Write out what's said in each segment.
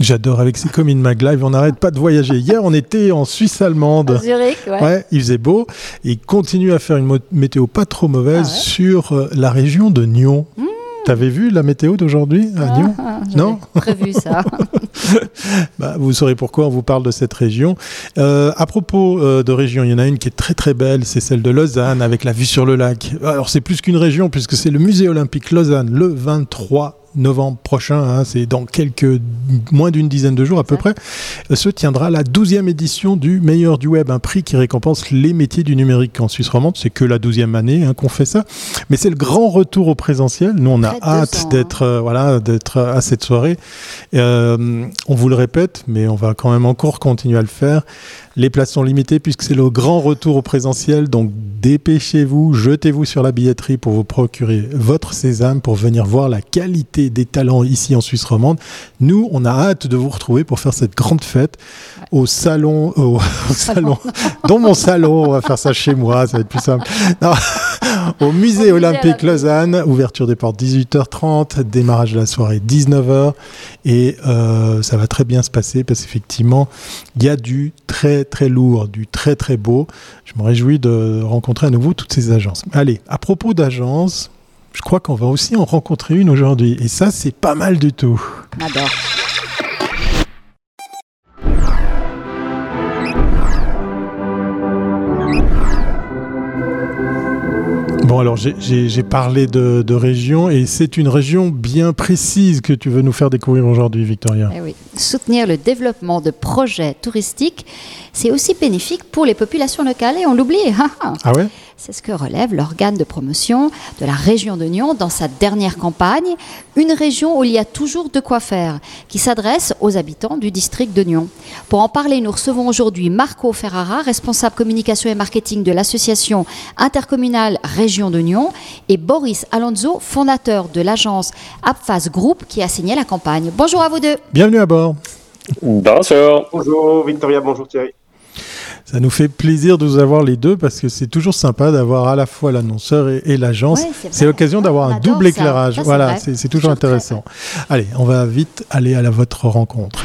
J'adore avec ces communes Maglive, on n'arrête pas de voyager. Hier, on était en Suisse allemande. Zurich, ouais. ouais. il faisait beau et il continue à faire une météo pas trop mauvaise Ah ouais sur euh, la région de Nyon. T'avais vu la météo d'aujourd'hui à Nyon? Ah, Non? prévu ça. Bah, vous saurez pourquoi on vous parle de cette région. Euh, à propos euh, de région, il y en a une qui est très très belle, c'est celle de Lausanne avec la vue sur le lac. Alors c'est plus qu'une région puisque c'est le musée olympique Lausanne le 23 novembre prochain, hein, c'est dans quelques moins d'une dizaine de jours à peu près, euh, se tiendra la 12e édition du meilleur du web, un prix qui récompense les métiers du numérique en Suisse romande. C'est que la 12e année hein, qu'on fait ça, mais c'est le grand retour au présentiel. Nous, on a hâte 200, hein. d'être euh, voilà d'être à cette soirée. Euh, on vous le répète, mais on va quand même encore continuer à le faire. Les places sont limitées puisque c'est le grand retour au présentiel. Donc dépêchez-vous, jetez-vous sur la billetterie pour vous procurer votre sésame pour venir voir la qualité des talents ici en Suisse romande. Nous, on a hâte de vous retrouver pour faire cette grande fête au salon, au, au salon, dans mon salon. On va faire ça chez moi, ça va être plus simple. Non, au musée Au olympique. Lausanne, ouverture des portes 18h30, démarrage de la soirée 19h et euh, ça va très bien se passer parce qu'effectivement il y a du très très lourd, du très très beau. Je me réjouis de rencontrer à nouveau toutes ces agences. Allez, à propos d'agences, je crois qu'on va aussi en rencontrer une aujourd'hui et ça c'est pas mal du tout. On Bon alors j'ai- parlé de, de région et c'est une région bien précise que tu veux nous faire découvrir aujourd'hui Victoria. Eh oui. Soutenir le développement de projets touristiques, c'est aussi bénéfique pour les populations locales et on l'oublie. Ah ouais? C'est ce que relève l'organe de promotion de la région de Nyon dans sa dernière campagne, une région où il y a toujours de quoi faire, qui s'adresse aux habitants du district de Nyon. Pour en parler, nous recevons aujourd'hui Marco Ferrara, responsable communication et marketing de l'association intercommunale Région de Nyon, et Boris Alonso, fondateur de l'agence Apfas Group qui a signé la campagne. Bonjour à vous deux. Bienvenue à bord. Bonjour. Bonjour Victoria, bonjour Thierry. Ça nous fait plaisir de vous avoir les deux parce que c'est toujours sympa d'avoir à la fois l'annonceur et, et l'agence. Ouais, c'est l'occasion d'avoir un double éclairage. Ça, voilà, c'est toujours très intéressant. Allez, on va vite aller à la, votre rencontre.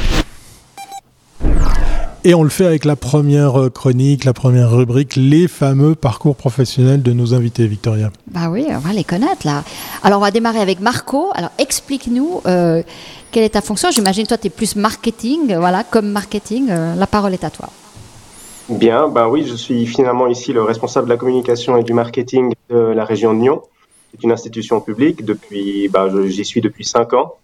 Et on le fait avec la première euh, chronique, la première rubrique, les fameux parcours professionnels de nos invités, Victoria. Bah oui, on va les connaître là. Alors on va démarrer avec Marco. Alors explique-nous euh, quelle est ta fonction. J'imagine toi tu es plus marketing, voilà, comme marketing. euh, la parole est à toi. Bien, ben oui, je suis finalement ici le responsable de la communication et du marketing de la région de Nyon. C'est une institution publique depuis, ben, je- j'y suis depuis cinq ans.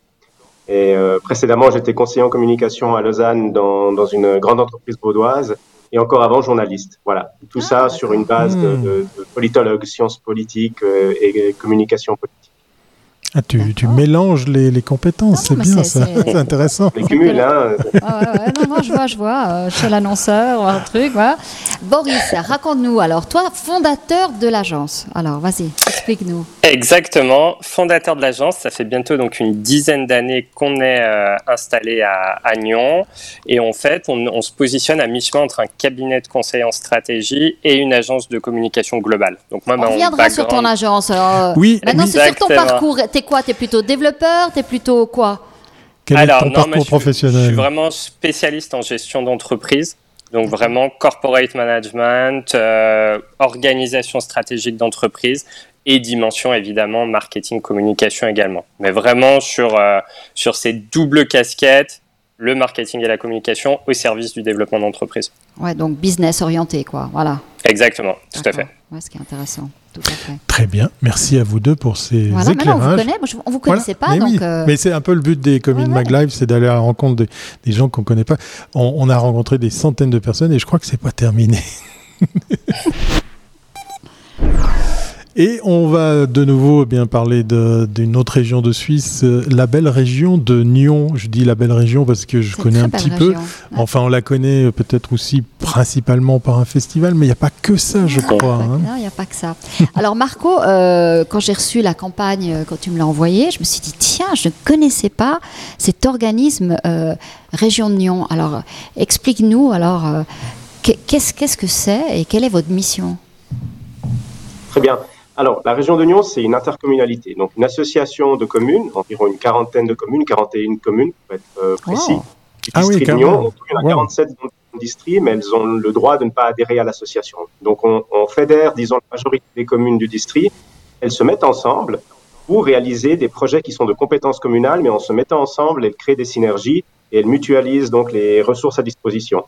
Et euh, précédemment, j'étais conseiller en communication à Lausanne dans, dans une grande entreprise vaudoise et encore avant journaliste. Voilà, tout ça sur une base de, de- de politologue, sciences politiques euh, et communication politique. Ah, tu, tu mélanges les, les compétences, c'est bien c'est- ça, c'est- intéressant. Les cumuls, hein, Ah ouais, ouais, non, non, je vois, je vois, euh, chez l'annonceur, un truc, voilà. Boris, raconte-nous alors, toi, fondateur de l'agence. Alors, vas-y, explique-nous. Exactement, fondateur de l'agence, ça fait bientôt donc une dizaine d'années qu'on est euh, installé à, à Nyon et en fait on, on se positionne à mi-chemin entre un cabinet de conseil en stratégie et une agence de communication globale. Donc moi, On mon reviendra sur ton agence. alors, euh, Oui, Maintenant, oui. c'est sur ton parcours. T'es quoi T'es plutôt développeur T'es plutôt quoi Quel Alors, est ton non, moi, parcours je suis- professionnel Je suis vraiment spécialiste en gestion d'entreprise. Donc vraiment corporate management, euh, organisation stratégique d'entreprise et dimension évidemment marketing communication également. Mais vraiment sur euh, sur ces doubles casquettes, le marketing et la communication au service du développement d'entreprise. Ouais, donc business orienté, quoi. Voilà. Exactement, tout à fait. Ouais, ce qui est intéressant. Tout à fait. Très bien, merci à vous deux pour ces Voilà, maintenant on vous éclairages. connaît. Moi, je- on vous Voilà. connaissait pas, Mais oui, euh, Mais c'est un peu le but des communes Ouais, c'est d'aller à la rencontre des, des gens qu'on ne connaît pas. On, on a rencontré des centaines de personnes et je crois que c'est pas terminé. Et on va de nouveau eh bien parler d'une autre région de Suisse, euh, la belle région de Nyon. Je dis la belle région parce que je connais un petit peu. Ouais. Enfin, on la connaît euh, peut-être aussi principalement par un festival, mais il n'y a pas que ça, je crois. hein. Non, il n'y a pas que ça. Alors Marco, euh, quand j'ai reçu la campagne, quand tu me l'as envoyée, je me suis dit, tiens, je ne connaissais pas cet organisme euh, Région de Nyon. Alors, explique-nous, alors, euh, qu'est- qu'est-ce qu'est-ce que c'est et quelle est votre mission? Très bien. Alors, la région de Nyon, c'est une intercommunalité, donc une association de communes, environ une quarantaine de communes, 41 communes pour être euh, précis, Wow. ah oui, il y en a 47 dans le district, mais elles ont le droit de ne pas adhérer à l'association. Donc on, on fédère, disons, la majorité des communes du district. Elles se mettent ensemble pour réaliser des projets qui sont de compétences communales, mais en se mettant ensemble, elles créent des synergies et elles mutualisent donc les ressources à disposition.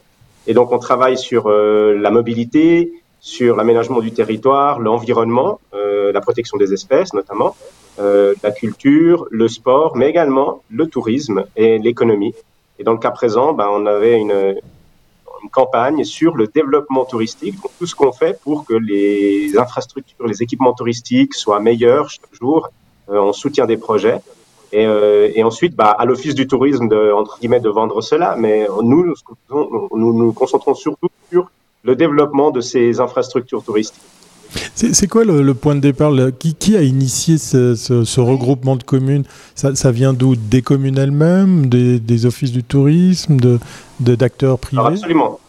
Et donc on travaille sur euh, la mobilité, sur l'aménagement du territoire, l'environnement, euh, la protection des espèces notamment, euh, la culture, le sport, mais également le tourisme et l'économie. Et dans le cas présent, ben, on avait une, une, campagne sur le développement touristique, donc tout ce qu'on fait pour que les infrastructures, les équipements touristiques soient meilleurs chaque jour. Euh, on soutient des projets. Et, euh, et, ensuite, bah, à l'Office du tourisme, de, entre guillemets, de vendre cela. Mais nous, nous nous, nous concentrons surtout sur le développement de ces infrastructures touristiques. C'est quoi le, le, point de départ qui, qui, a initié ce, ce, ce, regroupement de communes? Ça, ça, vient d'où? Des communes elles-mêmes? Des, des, offices du tourisme? D'acteurs de, privés? Alors Absolument.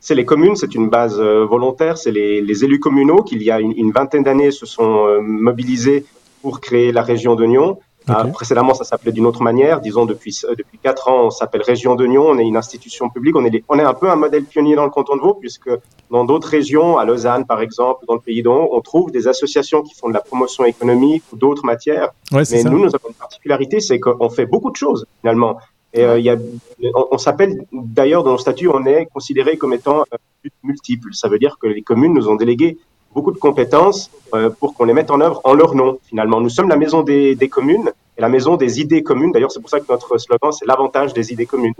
C'est les communes, c'est une base euh, volontaire, c'est les, les, élus communaux qui, il y a une, une vingtaine d'années, se sont euh, mobilisés pour créer la région de Nyon. Okay. Euh, précédemment, ça s'appelait d'une autre manière. Disons, depuis, euh, depuis quatre ans, on s'appelle Région de Nyon. On est une institution publique. On est, les, on est un peu un modèle pionnier dans le canton de Vaud, puisque dans d'autres régions, à Lausanne par exemple, dans le pays d'On, on trouve des associations qui font de la promotion économique ou d'autres matières. Ouais, Mais ça. nous, nous avons une particularité, c'est qu'on fait beaucoup de choses finalement. Et euh, il y a, on, on s'appelle d'ailleurs dans le statut, on est considéré comme étant euh, multiple. Ça veut dire que les communes nous ont délégué beaucoup de compétences euh, pour qu'on les mette en œuvre en leur nom, finalement. Nous sommes la maison des, des communes et la maison des idées communes. D'ailleurs, c'est pour ça que notre slogan, c'est l'avantage des idées communes.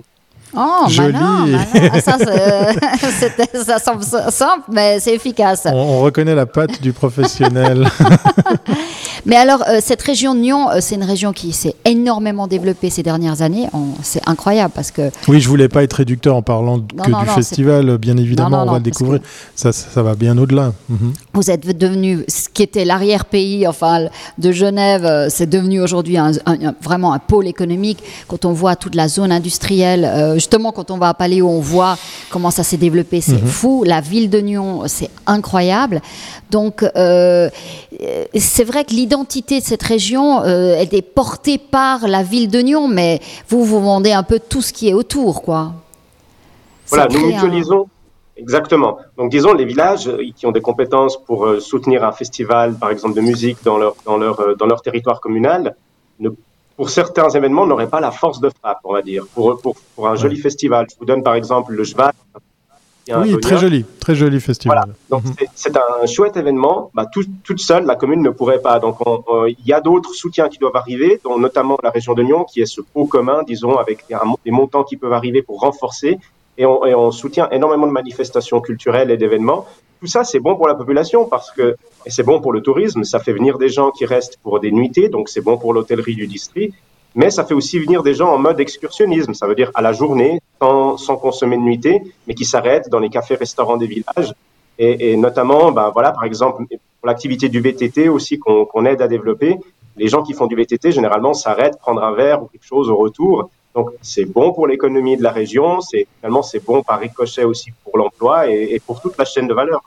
Oh, Joli. malin, malin. Ah, ça, ça semble simple, mais c'est efficace. On, on, reconnaît la patte du professionnel. mais alors, euh, cette région de Nyon, euh, c'est une région qui s'est énormément développée ces dernières années. C'est incroyable parce que. Oui, je voulais pas être réducteur en parlant non, que non, du non, festival. Bien évidemment, on va le découvrir. Que... Ça, ça, va bien au-delà. Mm -hmm. Vous êtes devenu ce qui était l'arrière-pays, enfin, de Genève. euh, C'est devenu aujourd'hui un, un, un, vraiment un pôle économique. Quand on voit toute la zone industrielle. Justement, quand on va à Paléo, on voit comment ça s'est développé. C'est mmh. fou. La ville de Nyon, c'est incroyable. Donc, c'est vrai que l'identité de cette région, euh, elle est portée par la ville de Nyon, mais vous, vous vendez un peu tout ce qui est autour, quoi. Voilà, nous mutualisons. Un... Exactement. Donc, disons, les villages qui ont des compétences pour euh, soutenir un festival, par exemple, de musique dans leur, dans leur, euh, dans leur territoire communal, ne pour certains événements, n'aurait pas la force de frappe, on va dire. Pour, pour, pour un ouais. joli festival, je vous donne par exemple le Jval. Oui, très joli, très joli festival. Voilà. Donc -hmm. c'est un chouette événement. Bah, tout, toute seule, la commune ne pourrait pas. Donc il y a d'autres soutiens qui doivent arriver, dont notamment la région de Nyon, qui est ce pot commun, disons, avec des montants qui peuvent arriver pour renforcer. Et on, et on soutient énormément de manifestations culturelles et d'événements. Tout ça, c'est bon pour la population parce que c'est bon pour le tourisme. Ça fait venir des gens qui restent pour des nuitées, donc c'est bon pour l'hôtellerie du district. Mais ça fait aussi venir des gens en mode excursionnisme, ça veut dire à la journée, sans, sans consommer de nuitée, mais qui s'arrêtent dans les cafés-restaurants des villages. Et, et notamment, ben voilà, par exemple, pour l'activité du VTT aussi qu'on qu aide à développer, les gens qui font du VTT généralement s'arrêtent prendre un verre ou quelque chose au retour. Donc c'est bon pour l'économie de la région, c'est finalement c'est bon par ricochet aussi pour l'emploi et, pour toute la chaîne de valeur.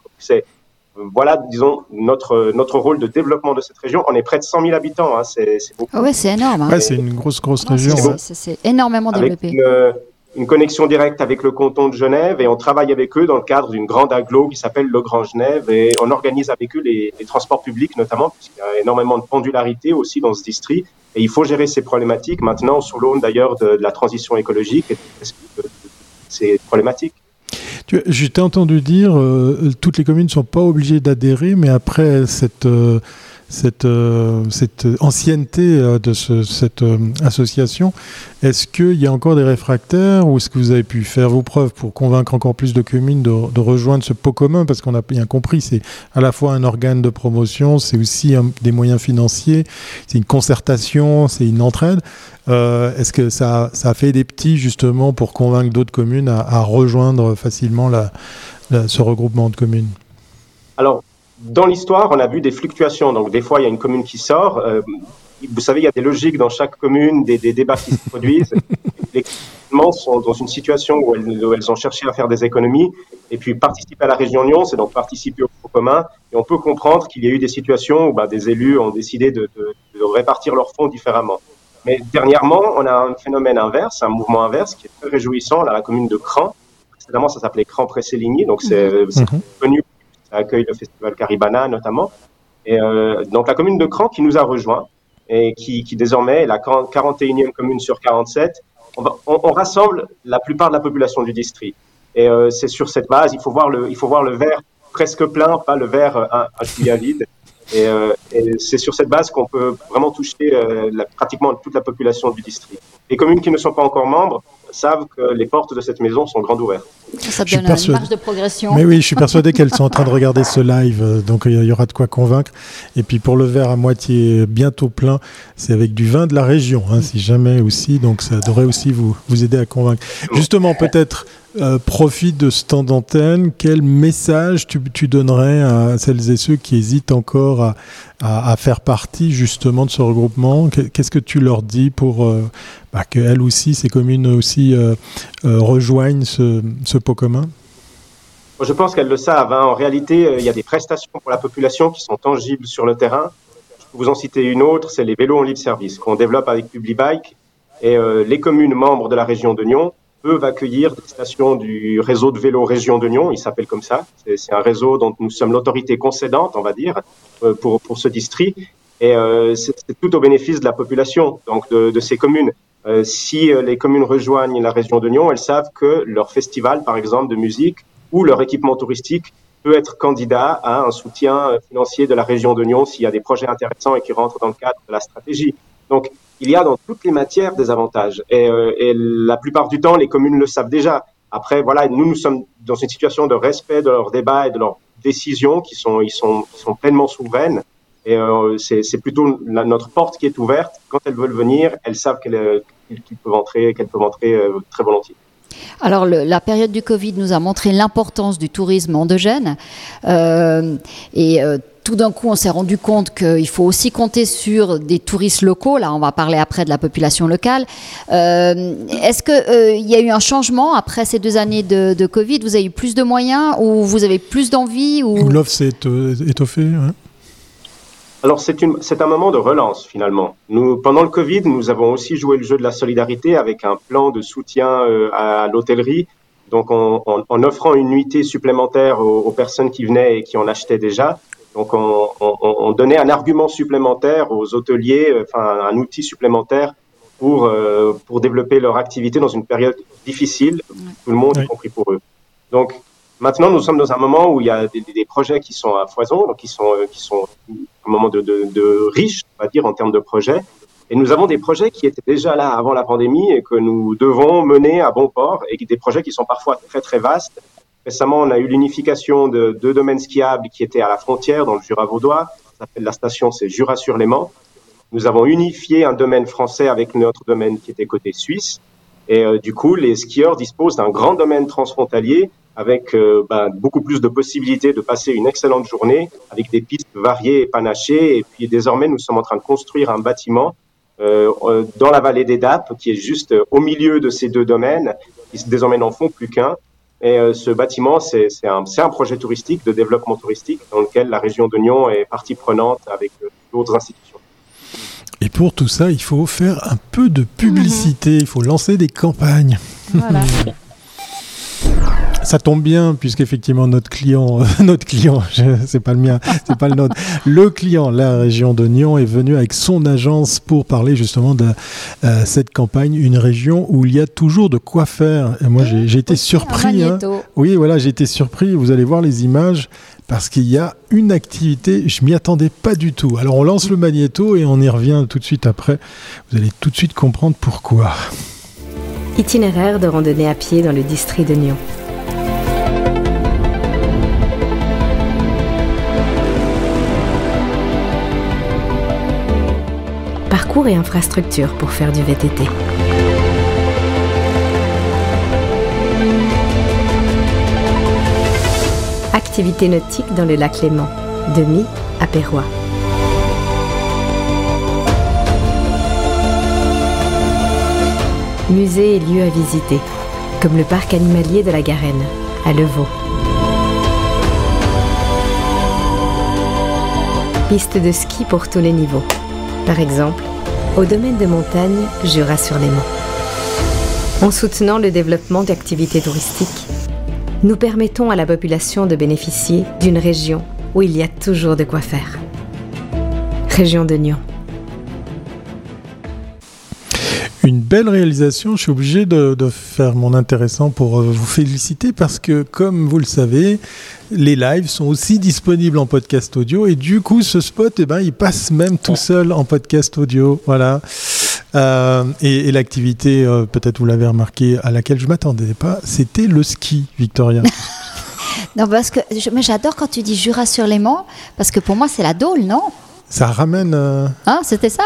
Voilà, disons, notre, notre rôle de développement de cette région. On est près de 100 000 habitants, hein, c'est beaucoup. Ouais, c'est énorme. Hein. Ouais, c'est une grosse, grosse région. C'est énormément avec développé. Une, une, connexion directe avec le canton de Genève et on travaille avec eux dans le cadre d'une grande aglo qui s'appelle le Grand Genève et on organise avec eux les, les transports publics notamment, puisqu'il y a énormément de pendularité aussi dans ce district et il faut gérer ces problématiques maintenant sous l'aune d'ailleurs de, de, la transition écologique et de, de ces problématiques. Je t'ai entendu dire euh, toutes les communes ne sont pas obligées d'adhérer, mais après cette, euh, cette, euh, cette ancienneté de ce, cette association, est-ce qu'il y a encore des réfractaires ou est-ce que vous avez pu faire vos preuves pour convaincre encore plus de communes de, de rejoindre ce pot commun? Parce qu'on a bien compris, c'est à la fois un organe de promotion, c'est aussi des moyens financiers, c'est une concertation, c'est une entraide. Euh, Est-ce que ça, a fait des petits justement pour convaincre d'autres communes à, rejoindre facilement ce regroupement de communes? Alors, dans l'histoire, on a vu des fluctuations. Donc, des fois, il y a une commune qui sort. Euh, vous savez, il y a des logiques dans chaque commune, des, des débats qui se produisent. Les communes sont dans une situation où elles, où elles, ont cherché à faire des économies. Et puis, participer à la région Lyon, c'est donc participer au fonds commun. Et on peut comprendre qu'il y a eu des situations où bah, des élus ont décidé de, de, de répartir leurs fonds différemment. Mais dernièrement, on a un phénomène inverse, un mouvement inverse qui est très réjouissant dans la commune de Cran. Précédemment, ça s'appelait Cran Presséligny, donc c'est mhm. connu, accueille le festival Caribana notamment. Et euh, donc la commune de Cran qui nous a rejoint et qui, qui désormais est la 41e commune sur 47. On, on, rassemble la plupart de la population du district. Et euh, c'est sur cette base, il faut voir le, il faut voir le verre presque plein, pas le verre euh, un, un vide. Et, euh, et c'est sur cette base qu'on peut vraiment toucher euh, la, pratiquement toute la population du district. Les communes qui ne sont pas encore membres savent que les portes de cette maison sont grandes ouvertes. Ça donne une marge de progression. Mais oui, je suis persuadé qu'elles sont en train de regarder ce live, euh, donc il y aura de quoi convaincre. Et puis pour le verre à moitié bientôt plein, c'est avec du vin de la région, hein, si jamais aussi, donc ça devrait aussi vous, vous aider à convaincre. Justement, peut-être euh, profite de ce temps d'antenne, quel message tu, donnerais à celles et ceux qui hésitent encore à, faire partie justement de ce regroupement? Qu'est-ce que tu leur dis pour euh, bah, qu'elles aussi, ces communes aussi, euh, rejoignent ce, pot commun? Je pense qu'elles le savent. Hein. En réalité, il y a des prestations pour la population qui sont tangibles sur le terrain. Je peux vous en citer une autre, c'est les vélos en libre service qu'on développe avec PubliBike. Et les communes membres de la région de Nyon peuvent accueillir des stations du réseau de vélo région de Nyon, il s'appelle comme ça. C'est un réseau dont nous sommes l'autorité concédante, on va dire, euh, pour, pour ce district. Et euh, c'est tout au bénéfice de la population, donc de, de ces communes. Euh, si les communes rejoignent la région de Nyon, elles savent que leur festival, par exemple, de musique ou leur équipement touristique peut être candidat à un soutien financier de la région de Nyon s'il y a des projets intéressants et qui rentrent dans le cadre de la stratégie. Donc, il y a dans toutes les matières des avantages. Et, euh, et, la plupart du temps, les communes le savent déjà. Après, voilà, nous, nous sommes dans une situation de respect de leurs débats et de leurs décisions qui sont, ils sont, sont pleinement souveraines. Et euh, c'est plutôt notre porte qui est ouverte. Quand elles veulent venir, elles savent qu'elles qu peuvent entrer, qu'elles peuvent entrer euh, très volontiers. Alors, le, la période du Covid nous a montré l'importance du tourisme endogène. Euh, et euh, tout d'un coup, on s'est rendu compte qu'il faut aussi compter sur des touristes locaux. Là, on va parler après de la population locale. Euh, Est-ce qu'il euh, y a eu un changement après ces deux années de, de, Covid? Vous avez eu plus de moyens ou vous avez plus d'envie ou... L'offre s'est étoffée hein alors c'est un moment de relance finalement. Nous, pendant le Covid, nous avons aussi joué le jeu de la solidarité avec un plan de soutien euh, à l'hôtellerie, donc en, en, en, offrant une nuitée supplémentaire aux, aux, personnes qui venaient et qui en achetaient déjà. Donc on, on donnait un argument supplémentaire aux hôteliers, euh, enfin un outil supplémentaire pour euh, pour développer leur activité dans une période difficile, tout le monde oui. y compris pour eux. Donc Maintenant, nous sommes dans un moment où il y a des, des projets qui sont à foison, donc qui sont, euh, qui sont un moment de, de, de riche, on va dire, en termes de projets. Et nous avons des projets qui étaient déjà là avant la pandémie et que nous devons mener à bon port et des projets qui sont parfois très très vastes. Récemment, on a eu l'unification de deux domaines skiables qui étaient à la frontière dans le Jura vaudois. Ça s'appelle la station, c'est Jura sur léman Nous avons unifié un domaine français avec notre domaine qui était côté suisse. Et euh, du coup, les skieurs disposent d'un grand domaine transfrontalier avec euh, ben, beaucoup plus de possibilités de passer une excellente journée avec des pistes variées et panachées. Et puis désormais, nous sommes en train de construire un bâtiment euh, euh dans la vallée des Dapes qui est juste euh, au milieu de ces deux domaines, qui désormais n'en font plus qu'un. Et euh, ce bâtiment, c'est un, un projet touristique, de développement touristique, dans lequel la région de Nyon est partie prenante avec d'autres institutions. Et pour tout ça, il faut faire un peu de publicité, mmh. il faut lancer des campagnes. Voilà. Ça tombe bien puisqu'effectivement notre client, euh, notre client, c'est pas le mien, c'est pas le nôtre, le client, la région de Nyon est venu avec son agence pour parler justement de euh, cette campagne, une région où il y a toujours de quoi faire. Et moi j'ai été surpris. Hein. Oui, voilà, j'ai été surpris. Vous allez voir les images parce qu'il y a une activité, je m'y attendais pas du tout. Alors on lance le magnéto et on y revient tout de suite après. Vous allez tout de suite comprendre pourquoi. Itinéraire de randonnée à pied dans le district de Nyon. Parcours et infrastructures pour faire du VTT. Activité nautique dans le lac Léman, de Mi à Pérois. Musées et lieux à visiter, comme le parc animalier de la Garenne, à Levaux. Piste de ski pour tous les niveaux. Par exemple, au domaine de montagne Jura-sur-Léman. En soutenant le développement d'activités touristiques, nous permettons à la population de bénéficier d'une région où il y a toujours de quoi faire. Région de Nyon. Belle réalisation. Je suis obligé de, faire mon intéressant pour euh, vous féliciter parce que, comme vous le savez, les lives sont aussi disponibles en podcast audio et du coup, ce spot, eh ben, il passe même tout seul en podcast audio. Voilà. Euh, et, l'activité, euh, peut-être vous l'avez remarqué, à laquelle je m'attendais pas, c'était le ski, Victoria. non, parce que mais j'adore quand tu dis Jura-sur-Léman, parce que pour moi, c'est la Dôle, non? Ça ramène. Hein, c'était ça?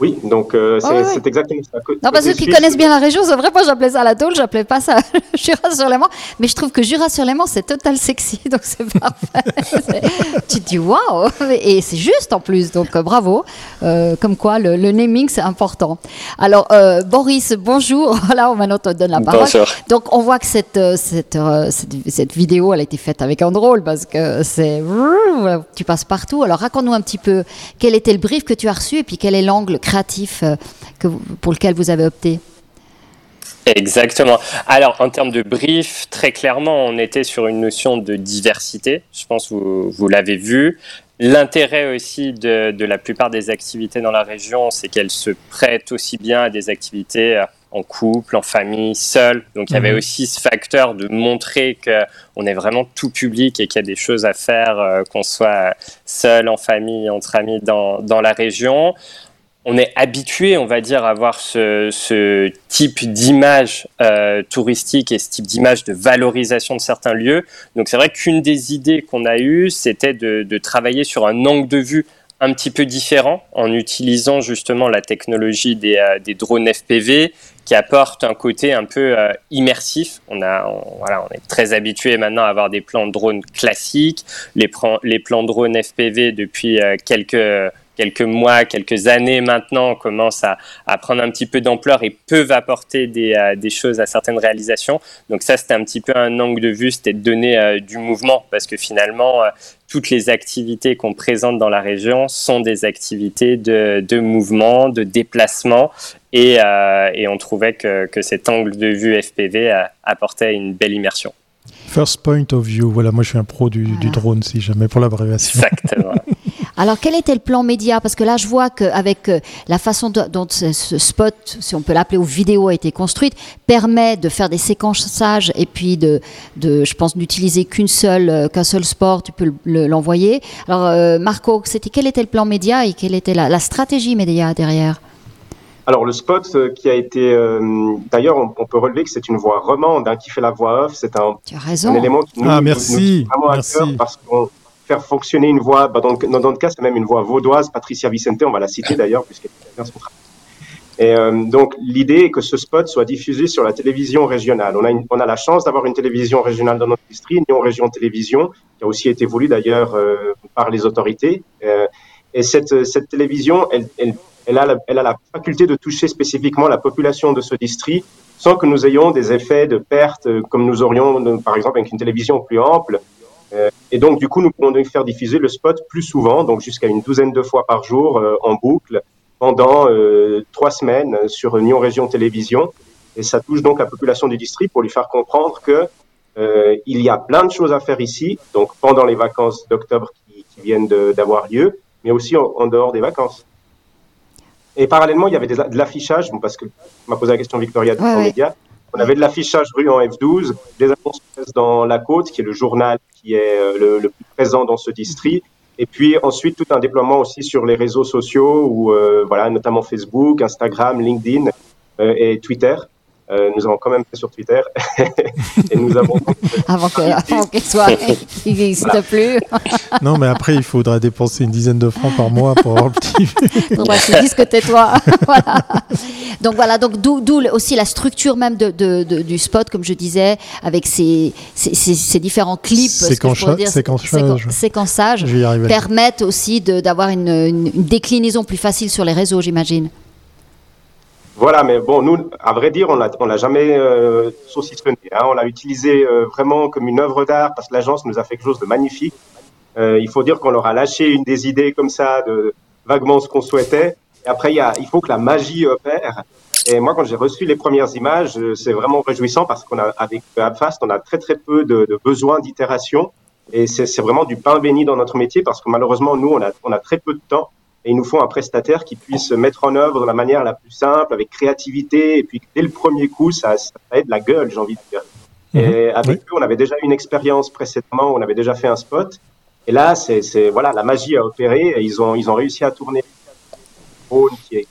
Oui, donc euh, c'est exactement ça. Non, parce que ceux qui connaissent bien la région, c'est vrai, moi j'appelais ça la tôle, j'appelais pas ça Jura-sur-Léman. Mais je trouve que Jura-sur-Léman, c'est total sexy, donc c'est parfait. tu te dis waouh Et c'est juste en plus, donc euh, bravo. Euh, comme quoi, le, naming, c'est important. Alors, Boris, bonjour. Voilà, maintenant on te donne la parole. Bonjour. Donc, on voit que cette, cette, cette, vidéo, elle a été faite avec un drôle parce que c'est. Tu passes partout. Alors, raconte-nous un petit peu quel était le brief que tu as reçu et puis quel est l'angle créatif euh, que pour lequel vous avez opté Exactement. Alors, en termes de brief, très clairement, on était sur une notion de diversité. Je pense que vous, vous l'avez vu. L'intérêt aussi de, de, la plupart des activités dans la région, c'est qu'elles se prêtent aussi bien à des activités euh, en couple, en famille, seul. Donc il y avait mhm. aussi ce facteur de montrer qu'on est vraiment tout public et qu'il y a des choses à faire, euh, qu'on soit seul, en famille, entre amis dans, dans la région on est habitué, on va dire, à avoir ce, type d'image euh, touristique et ce type d'image de valorisation de certains lieux. Donc c'est vrai qu'une des idées qu'on a eues, c'était de, travailler sur un angle de vue un petit peu différent en utilisant justement la technologie des, euh, drones FPV qui apporte un côté un peu euh, immersif. On, a, voilà, on est très habitué maintenant à avoir des plans drones classiques, les, les plans drones FPV depuis quelques quelques mois, quelques années maintenant, commencent à, prendre un petit peu d'ampleur et peuvent apporter des, euh, des, choses à certaines réalisations. Donc ça, c'était un petit peu un angle de vue, c'était de donner euh, du mouvement, parce que finalement, euh, toutes les activités qu'on présente dans la région sont des activités de, de mouvement, de déplacement, et, et on trouvait que, que, cet angle de vue FPV apportait une belle immersion. First point of view, voilà, moi je suis un pro du, du drone, si jamais, pour l'abréviation. Exactement. Alors, quel était le plan média? Parce que là, je vois qu'avec euh, la façon dont ce, spot, si on peut l'appeler, ou vidéo a été construite, permet de faire des séquençages et puis de, de je pense, n'utiliser qu'une seule, euh, qu'un seul sport, tu peux l'envoyer. Alors, euh, Marco, c'était quel était le plan média et quelle était la, stratégie média derrière? Alors le spot qui a été, d'ailleurs, on, peut relever que c'est une voix romande hein, qui fait la voix off. C'est un, élément qui nous, ah, merci, vraiment merci. à cœur parce qu'on faire fonctionner une voix, bah, dans, notre cas, c'est même une voix vaudoise, Patricia Vicente, on va la citer d'ailleurs, puisqu'elle bien son travail. Et euh, donc, l'idée est que ce spot soit diffusé sur la télévision régionale. On a, on a la chance d'avoir une télévision régionale dans notre district, Nyon Région Télévision, qui a aussi été voulu d'ailleurs euh, par les autorités. Euh, et cette, cette télévision, elle, elle, elle, a elle a la faculté de toucher spécifiquement la population de ce district sans que nous ayons des effets de perte comme nous aurions, par exemple, avec une télévision plus ample. Euh, et donc, du coup, nous pouvons donc faire diffuser le spot plus souvent, donc jusqu'à une douzaine de fois par jour euh, en boucle pendant euh, trois semaines sur Nyon Région Télévision. Et ça touche donc la population du district pour lui faire comprendre que il y a plein de choses à faire ici, donc pendant les vacances d'octobre qui, qui, viennent d'avoir lieu, mais aussi en, dehors des vacances. Et parallèlement, il y avait des, de l'affichage, parce que m'a posé la question Victoria de ouais, média. On avait de l'affichage rue en F12, des annonces dans La Côte, qui est le journal qui est euh, le, plus présent dans ce district. Et puis ensuite, tout un déploiement aussi sur les réseaux sociaux, où, euh, voilà, notamment Facebook, Instagram, LinkedIn euh, et Twitter. Euh, nous avons quand même fait sur Twitter. et nous avons. avant qu'il soit, il n'existe plus. non, mais après, il faudra dépenser une dizaine de francs par mois pour avoir le petit. Faudra que tu dises que tais-toi. voilà. Donc voilà, donc d'où aussi la structure même de, de, de, du spot, comme je disais, avec ces, différents clips, séquençage, séquençage permettent aussi d'avoir une, une déclinaison plus facile sur les réseaux, j'imagine. Voilà, mais bon, nous, à vrai dire, on l'a, on l'a jamais euh, saucissonné. Hein. On l'a utilisé euh, vraiment comme une œuvre d'art parce que l'agence nous a fait quelque chose de magnifique. Euh, il faut dire qu'on leur a lâché une des idées comme ça de, vaguement ce qu'on souhaitait. Et après, y a, il faut que la magie opère. Et moi, quand j'ai reçu les premières images, c'est vraiment réjouissant parce qu'on a, avec Abfast, on a très très peu de, de besoins d'itération. Et c'est vraiment du pain béni dans notre métier parce que malheureusement, nous, on a, on a très peu de temps et il nous faut un prestataire qui puisse mettre en œuvre de la manière la plus simple, avec créativité, et puis dès le premier coup, ça, ça aide la gueule, j'ai envie de dire. Mhm. Et avec eux, on avait déjà une expérience précédemment, on avait déjà fait un spot, et là, c'est voilà, la magie a opéré, et ils ont ils ont réussi à tourner une qui est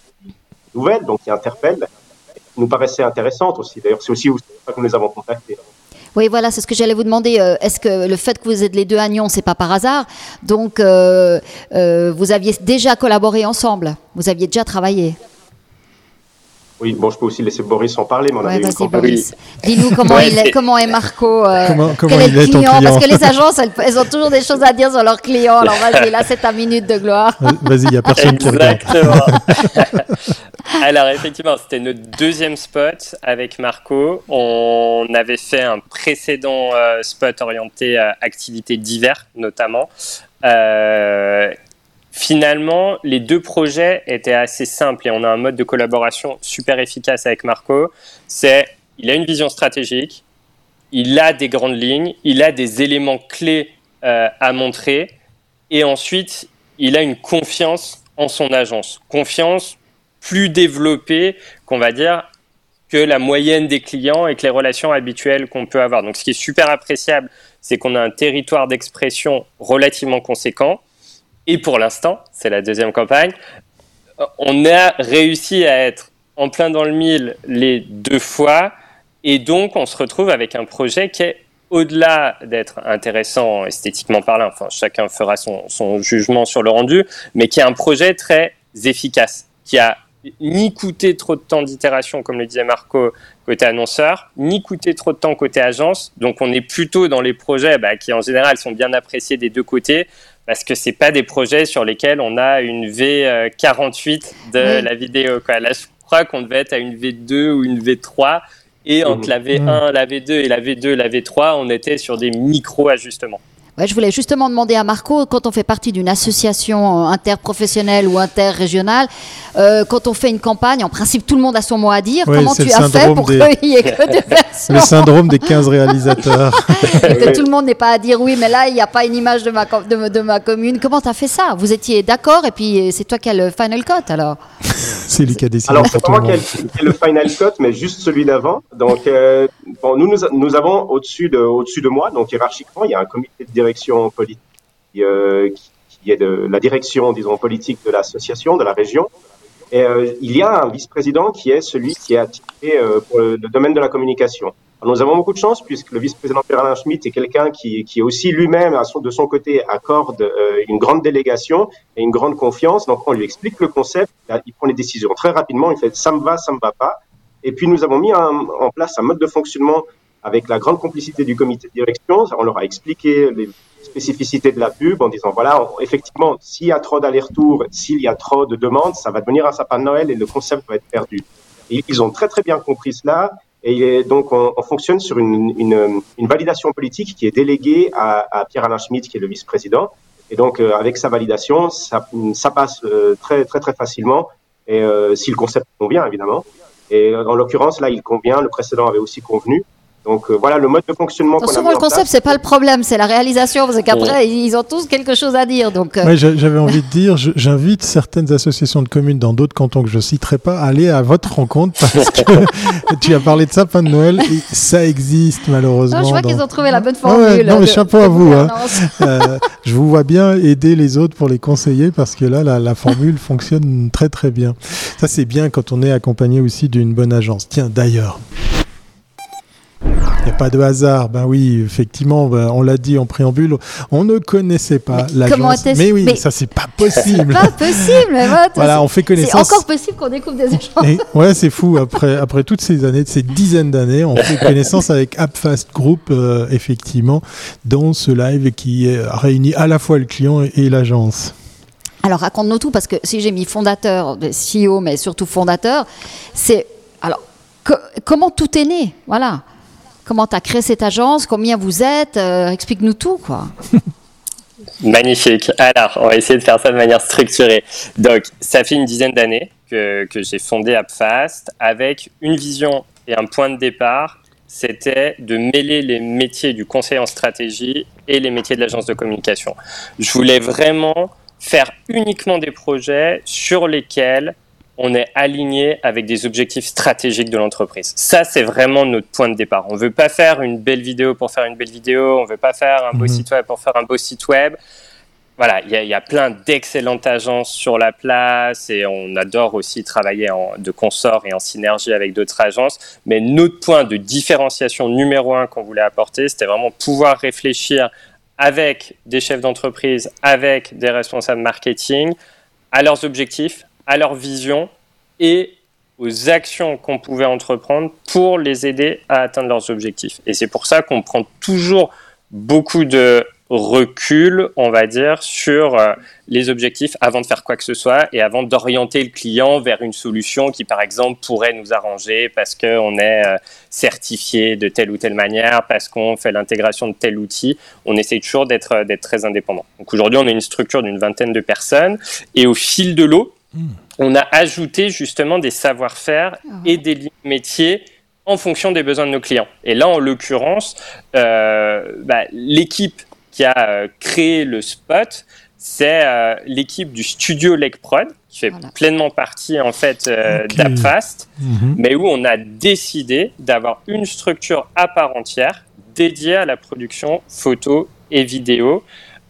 nouvelle, donc qui interpelle, qui nous paraissait intéressante aussi. D'ailleurs, c'est aussi pour ça que nous les avons contactés. Oui, voilà, c'est ce que j'allais vous demander. Euh, est-ce que le fait que vous êtes les deux à Nyon, c'est pas par hasard? Donc, euh, euh, vous aviez déjà collaboré ensemble. Vous aviez déjà travaillé oui, bon, je peux aussi laisser Boris en parler, mais on ouais, vas-y, Boris. Dis-nous comment, est, comment est Marco Comment, comment il est, client, client Parce que les agences, elles, ont toujours des choses à dire sur leurs clients. Alors vas-y, là, c'est ta minute de gloire. Vas-y, il n'y a personne qui Exactement. Alors effectivement, c'était notre deuxième spot avec Marco. On avait fait un précédent euh, spot orienté à activités diverses notamment. Euh, finalement, les deux projets étaient assez simples et on a un mode de collaboration super efficace avec Marco. C'est, il a une vision stratégique, il a des grandes lignes, il a des éléments clés euh, à montrer et ensuite, il a une confiance en son agence. Confiance plus développé, qu'on va dire, que la moyenne des clients et que les relations habituelles qu'on peut avoir. Donc, ce qui est super appréciable, c'est qu'on a un territoire d'expression relativement conséquent. Et pour l'instant, c'est la deuxième campagne, on a réussi à être en plein dans le mille les deux fois. Et donc, on se retrouve avec un projet qui est au-delà d'être intéressant esthétiquement parlant, enfin, chacun fera son, son, jugement sur le rendu, mais qui est un projet très efficace, qui a ni coûter trop de temps d'itération, comme le disait Marco, côté annonceur, ni coûter trop de temps côté agence. Donc on est plutôt dans les projets bah, qui en général sont bien appréciés des deux côtés, parce que c'est pas des projets sur lesquels on a une V48 de la vidéo. Quoi. Là, je crois qu'on devait être à une V2 ou une V3. Et entre mmh. la V1, mmh. la V2 et la V2, la V3, on était sur des micro-ajustements je voulais justement demander à Marco, quand on fait partie d'une association euh, interprofessionnelle ou interrégionale, euh, quand on fait une campagne, en principe tout le monde a son mot à dire. Comment tu as fait pour qu'il n'y ait que deux personnes Le syndrome des 15 réalisateurs. que tout le monde n'est pas à dire oui, mais là, il n'y a pas une image de ma, de, ma commune. Comment tu as fait ça? Vous étiez d'accord et puis c'est toi qui as le final cut alors? C'est lui qui a décidé. Alors, c'est pas moi qui ai le final cut, mais juste celui d'avant. Donc, euh, bon, nous, nous, avons au-dessus de, au de moi, donc hiérarchiquement, il y a un comité de direction politique euh, de la direction, disons, politique de l'association, de la région. Et euh, il y a un vice-président qui est celui qui est attiré pour le, domaine de la communication. nous avons beaucoup de chance puisque le vice-président Pierre-Alain Schmitt est quelqu'un qui, qui aussi lui-même, de son côté, accorde une grande délégation et une grande confiance. Donc on lui explique le concept, il prend les décisions très rapidement, il fait ça me va, ça me va pas. Et puis nous avons mis en place un mode de fonctionnement avec la grande complicité du comité de direction. On leur a expliqué les spécificités de la pub en disant voilà, effectivement, s'il y a trop d'allers-retours, s'il y a trop de demandes, ça va devenir un sapin de Noël et le concept va être perdu. Ils ont très très bien compris cela. Et donc, on, on fonctionne sur une, validation politique qui est déléguée à, Pierre-Alain Schmitt, qui est le vice-président. Et donc, euh, avec sa validation, ça, ça passe euh, très, très, très facilement. Et euh, si le concept convient, évidemment. Et en l'occurrence, là, il convient. Le précédent avait aussi convenu. Donc euh, voilà le mode de fonctionnement. souvent le concept c'est pas le problème, c'est la réalisation parce qu'après ils ont tous quelque chose à dire. Donc euh. j'avais envie de dire, j'invite certaines associations de communes dans d'autres cantons que je citerai pas à aller à votre rencontre parce que tu as parlé de sapin de Noël et ça existe malheureusement. je vois qu'ils ont trouvé la bonne formule. non mais chapeau à vous. Hein. Euh, je vous vois bien aider les autres pour les conseiller parce que là la, la formule fonctionne très très bien. Ça c'est bien quand on est accompagné aussi d'une bonne agence. Tiens d'ailleurs. Il n'y a pas de hasard. Ben oui, effectivement, ben, on l'a dit en préambule, on ne connaissait pas l'agence. Mais oui, ça c'est pas possible. pas possible. voilà, on fait connaissance. C'est encore possible qu'on découvre des agences. Et, ouais, c'est fou. Après, après toutes ces années, ces dizaines d'années, on fait connaissance avec AppFast Group, euh, effectivement, dans ce live qui réunit à la fois le client et, l'agence. Alors raconte-nous tout parce que si j'ai mis fondateur, CEO, mais surtout fondateur, c'est alors comment tout est né, voilà. Comment tu as créé cette agence? Combien vous êtes? Euh, Explique-nous tout, quoi. Magnifique. Alors, on va essayer de faire ça de manière structurée. Donc, ça fait une dizaine d'années que, que j'ai fondé AppFast avec une vision et un point de départ. C'était de mêler les métiers du conseil en stratégie et les métiers de l'agence de communication. Je voulais vraiment faire uniquement des projets sur lesquels on est aligné avec des objectifs stratégiques de l'entreprise. Ça, c'est vraiment notre point de départ. On ne veut pas faire une belle vidéo pour faire une belle vidéo, on ne veut pas faire un beau mhm. site web pour faire un beau site web. Voilà, il y, a plein d'excellentes agences sur la place et on adore aussi travailler en, de consort et en synergie avec d'autres agences. Mais notre point de différenciation numéro un qu'on voulait apporter, c'était vraiment pouvoir réfléchir avec des chefs d'entreprise, avec des responsables marketing, à leurs objectifs, à leur vision et aux actions qu'on pouvait entreprendre pour les aider à atteindre leurs objectifs. Et c'est pour ça qu'on prend toujours beaucoup de recul, on va dire, sur euh, les objectifs avant de faire quoi que ce soit et avant d'orienter le client vers une solution qui, par exemple, pourrait nous arranger parce qu'on est euh, certifié de telle ou telle manière, parce qu'on fait l'intégration de tel outil. On essaye toujours d'être euh, très indépendant. Donc aujourd'hui, on a une structure d'une vingtaine de personnes et au fil de l'eau, on a ajouté justement des savoir-faire ah et des lignes métiers en fonction des besoins de nos clients. Et là, en l'occurrence, euh, bah, l'équipe qui a euh, créé le spot, c'est euh, l'équipe du studio LegProd, qui fait pleinement partie en fait d'Appfast, mhm. mais où on a décidé d'avoir une structure à part entière dédiée à la production photo et vidéo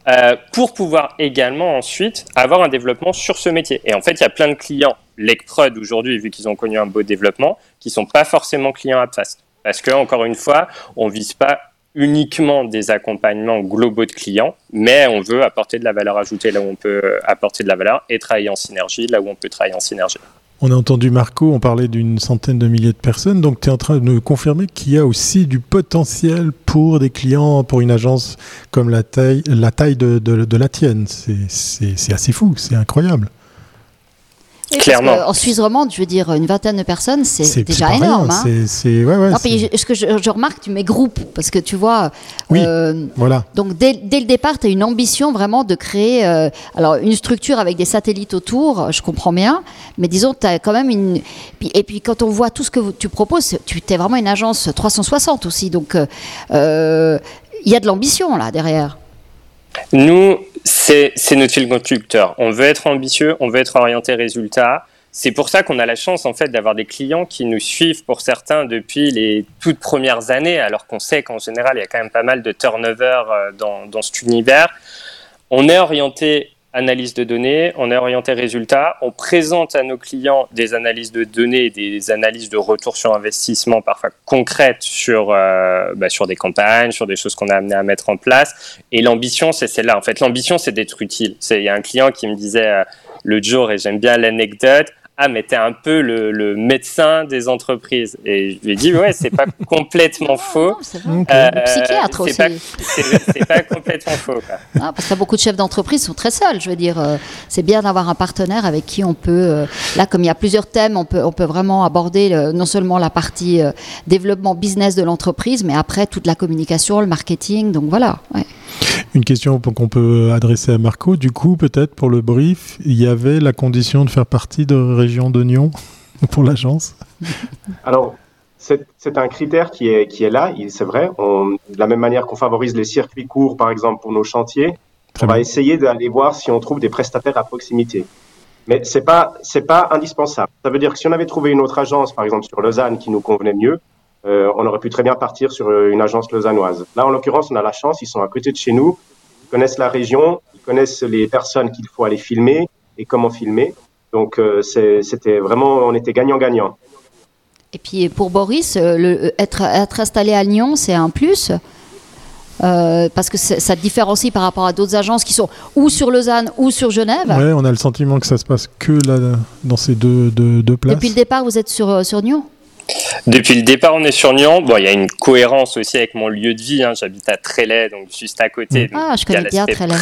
euh, pour pouvoir également ensuite avoir un développement sur ce métier. Et en fait, il y a plein de clients, LegProd aujourd'hui, vu qu'ils ont connu un beau développement, qui ne sont pas forcément clients AppFast. Parce que, encore une fois, on ne vise pas uniquement des accompagnements globaux de clients, mais on veut apporter de la valeur ajoutée là où on peut apporter de la valeur et travailler en synergie là où on peut travailler en synergie. On a entendu Marco, on parlait d'une centaine de milliers de personnes, donc tu es en train de nous confirmer qu'il y a aussi du potentiel pour des clients, pour une agence comme la taille, la taille de, de la tienne. C'est assez fou, c'est incroyable. Clairement. En Suisse romande, je veux dire, une vingtaine de personnes, c'est déjà énorme. Hein. C'est, ouais, ouais, ce que je, remarque, tu mets groupe, parce que tu vois. Oui, euh, voilà. Donc, dès, dès, le départ, tu as une ambition vraiment de créer euh, alors, une structure avec des satellites autour, je comprends bien, mais disons, tu as quand même une. Et puis, quand on voit tout ce que tu proposes, tu es vraiment une agence 360 aussi. Donc, euh, il y a de l'ambition là derrière. Nous, c'est notre fil conducteur. On veut être ambitieux, on veut être orienté résultat. C'est pour ça qu'on a la chance en fait d'avoir des clients qui nous suivent pour certains depuis les toutes premières années, alors qu'on sait qu'en général il y a quand même pas mal de turnover euh, dans, dans cet univers. On est orienté analyse de données, on est orienté résultat, on présente à nos clients des analyses de données, des analyses de retour sur investissement parfois concrètes sur, euh, bah, sur des campagnes, sur des choses qu'on a amené à mettre en place. Et l'ambition, c'est celle-là. En fait, l'ambition, c'est d'être utile. Il y a un client qui me disait euh, le jour, et j'aime bien l'anecdote, ah mais t'es un peu le, médecin des entreprises. Et je lui ai dit ouais c'est pas complètement faux. c'est euh, psychiatre aussi. c'est pas, complètement faux Ah, parce que beaucoup de chefs d'entreprise sont très seuls je veux dire euh, c'est bien d'avoir un partenaire avec qui on peut euh, là comme il y a plusieurs thèmes on peut on peut vraiment aborder non seulement la partie développement business de l'entreprise mais après toute la communication le marketing donc voilà ouais. Une question qu'on peut adresser à Marco. Du coup, peut-être pour le brief, il y avait la condition de faire partie de Région d'Oignon pour l'agence Alors, c'est un critère qui est, qui est là, c'est vrai. de la même manière qu'on favorise les circuits courts, par exemple, pour nos chantiers, on va essayer d'aller voir si on trouve des prestataires à proximité. Mais ce n'est pas, pas indispensable. Ça veut dire que si on avait trouvé une autre agence, par exemple sur Lausanne, qui nous convenait mieux, euh, on aurait pu très bien partir sur euh, une agence lausannoise. Là, en l'occurrence, on a la chance, ils sont à côté de chez nous, ils connaissent la région, ils connaissent les personnes qu'il faut aller filmer et comment filmer. Donc, euh, c'était vraiment, on était gagnant-gagnant. Et puis pour Boris, le, être, être installé à Lyon, c'est un plus parce que ça te différencie par rapport à d'autres agences qui sont ou sur Lausanne ou sur Genève. Oui, on a le sentiment que ça se passe que là, dans ces deux, deux, places. Depuis le départ, vous êtes sur, sur Nyon? Depuis le départ, on est sur Nyon. Bon, il y a une cohérence aussi avec mon lieu de vie. Hein. J'habite à Trélay, donc juste à côté. Mm. ah, je connais bien Trélay.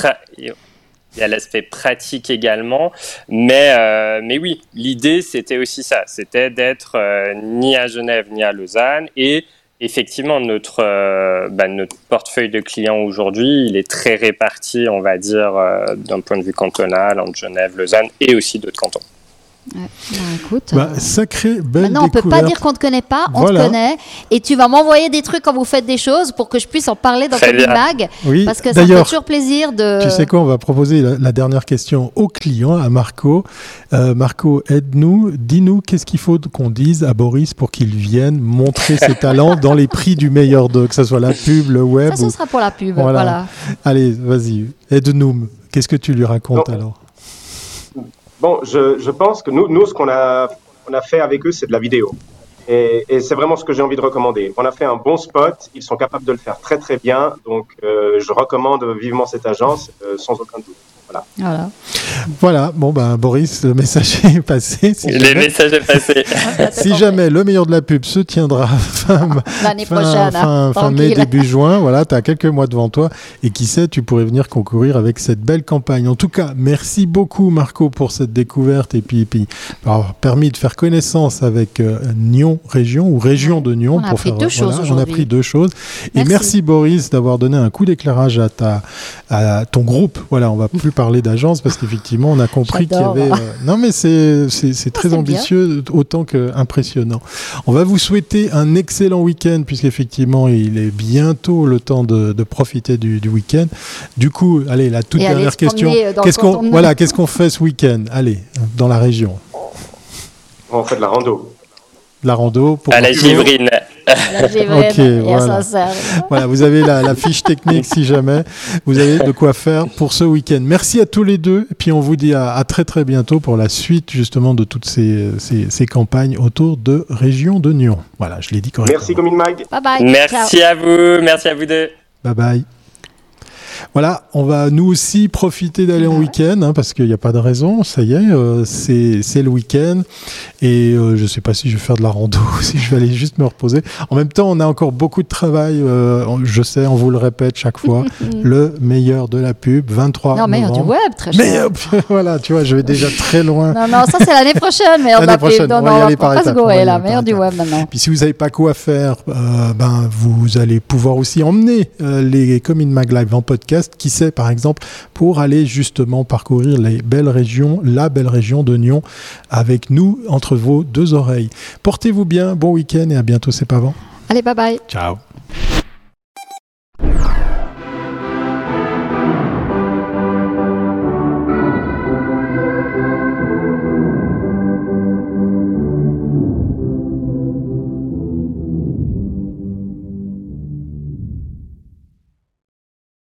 Il y a l'aspect pratique également, mais, euh, mais oui, l'idée c'était aussi ça, c'était d'être euh, ni à Genève ni à Lausanne. Et effectivement notre, euh, bah, notre portefeuille de clients aujourd'hui, il est très réparti, on va dire, d'un point de vue cantonal, entre Genève, Lausanne et aussi d'autres cantons. Bah, écoute, bah, sacré belle Maintenant, on peut pas dire qu'on ne te connaît pas, on te connaît. Et tu vas m'envoyer des trucs quand vous faites des choses pour que je puisse en parler dans ton mag. Oui, parce que ça fait toujours plaisir de. Tu sais quoi, on va proposer la, dernière question au client, à Marco. Euh, Marco, aide-nous, dis-nous qu'est-ce qu'il faut qu'on dise à Boris pour qu'il vienne montrer ses talents dans les prix du meilleur de, que ce soit la pub, le web. Ça, ce sera pour la pub. Voilà. Allez, vas-y, aide-nous. Qu'est-ce que tu lui racontes alors? Bon, je, je, pense que nous, nous ce qu'on a, on a fait avec eux, c'est de la vidéo. Et, et c'est vraiment ce que j'ai envie de recommander. On a fait un bon spot, ils sont capables de le faire très très bien, donc euh, je recommande vivement cette agence euh, sans aucun doute. Voilà. voilà. bon ben Boris, le message est passé. Si le message est passé. si jamais le meilleur de la pub se tiendra fin, l'année prochaine, fin, fin mai, début juin, voilà, tu as quelques mois devant toi et qui sait, tu pourrais venir concourir avec cette belle campagne. En tout cas, merci beaucoup Marco pour cette découverte et puis, puis avoir permis de faire connaissance avec euh, Nyon Région ou Région de Nyon. On a pour appris faire, deux choses On a pris deux choses. Et merci Boris d'avoir donné un coup d'éclairage à, ta, à ton groupe. Voilà, on va plus parler d'agence parce qu'effectivement, on a compris qu'il y avait. Euh, non, mais c'est c'est très ambitieux autant que impressionnant. On va vous souhaiter un excellent week-end puisqu'effectivement, il est bientôt le temps de, de profiter du, du week-end. Du coup, allez, la toute dernière question. Qu'est-ce qu'on voilà, qu'est-ce qu'on fait ce week-end? Allez, dans la région. On fait de la rando. La rando pour à la givrine. ok, voilà. voilà. vous avez la, fiche technique si jamais. Vous avez de quoi faire pour ce week-end. Merci à tous les deux. Et puis on vous dit à, très très bientôt pour la suite justement de toutes ces, ces, campagnes autour de Région de Nyon. Voilà, je l'ai dit correctement. Merci Comine Mag. Bye bye. Merci à vous. Merci à vous deux. Bye bye. Voilà, on va nous aussi profiter d'aller en week-end, hein, parce qu'il n'y a pas de raison, ça y est, euh, c'est le week-end, et euh, je ne sais pas si je vais faire de la rando, si je vais aller juste me reposer. En même temps, on a encore beaucoup de travail, euh, je sais, on vous le répète chaque fois, le meilleur de la pub, 23 Non, meilleur du web, très cher. voilà, tu vois, je vais déjà très loin. Non, non, ça c'est l'année prochaine, meilleur de la pub. Non, non, on va pas se là, meilleur du web maintenant. Puis si vous n'avez pas quoi faire, ben, vous allez pouvoir aussi emmener les Comin Mag Live en podcast qui sait par exemple pour aller justement parcourir les belles régions, la belle région de Nyon avec nous entre vos deux oreilles. Portez-vous bien, bon week-end et à bientôt, c'est pas avant. Allez, bye bye. Ciao.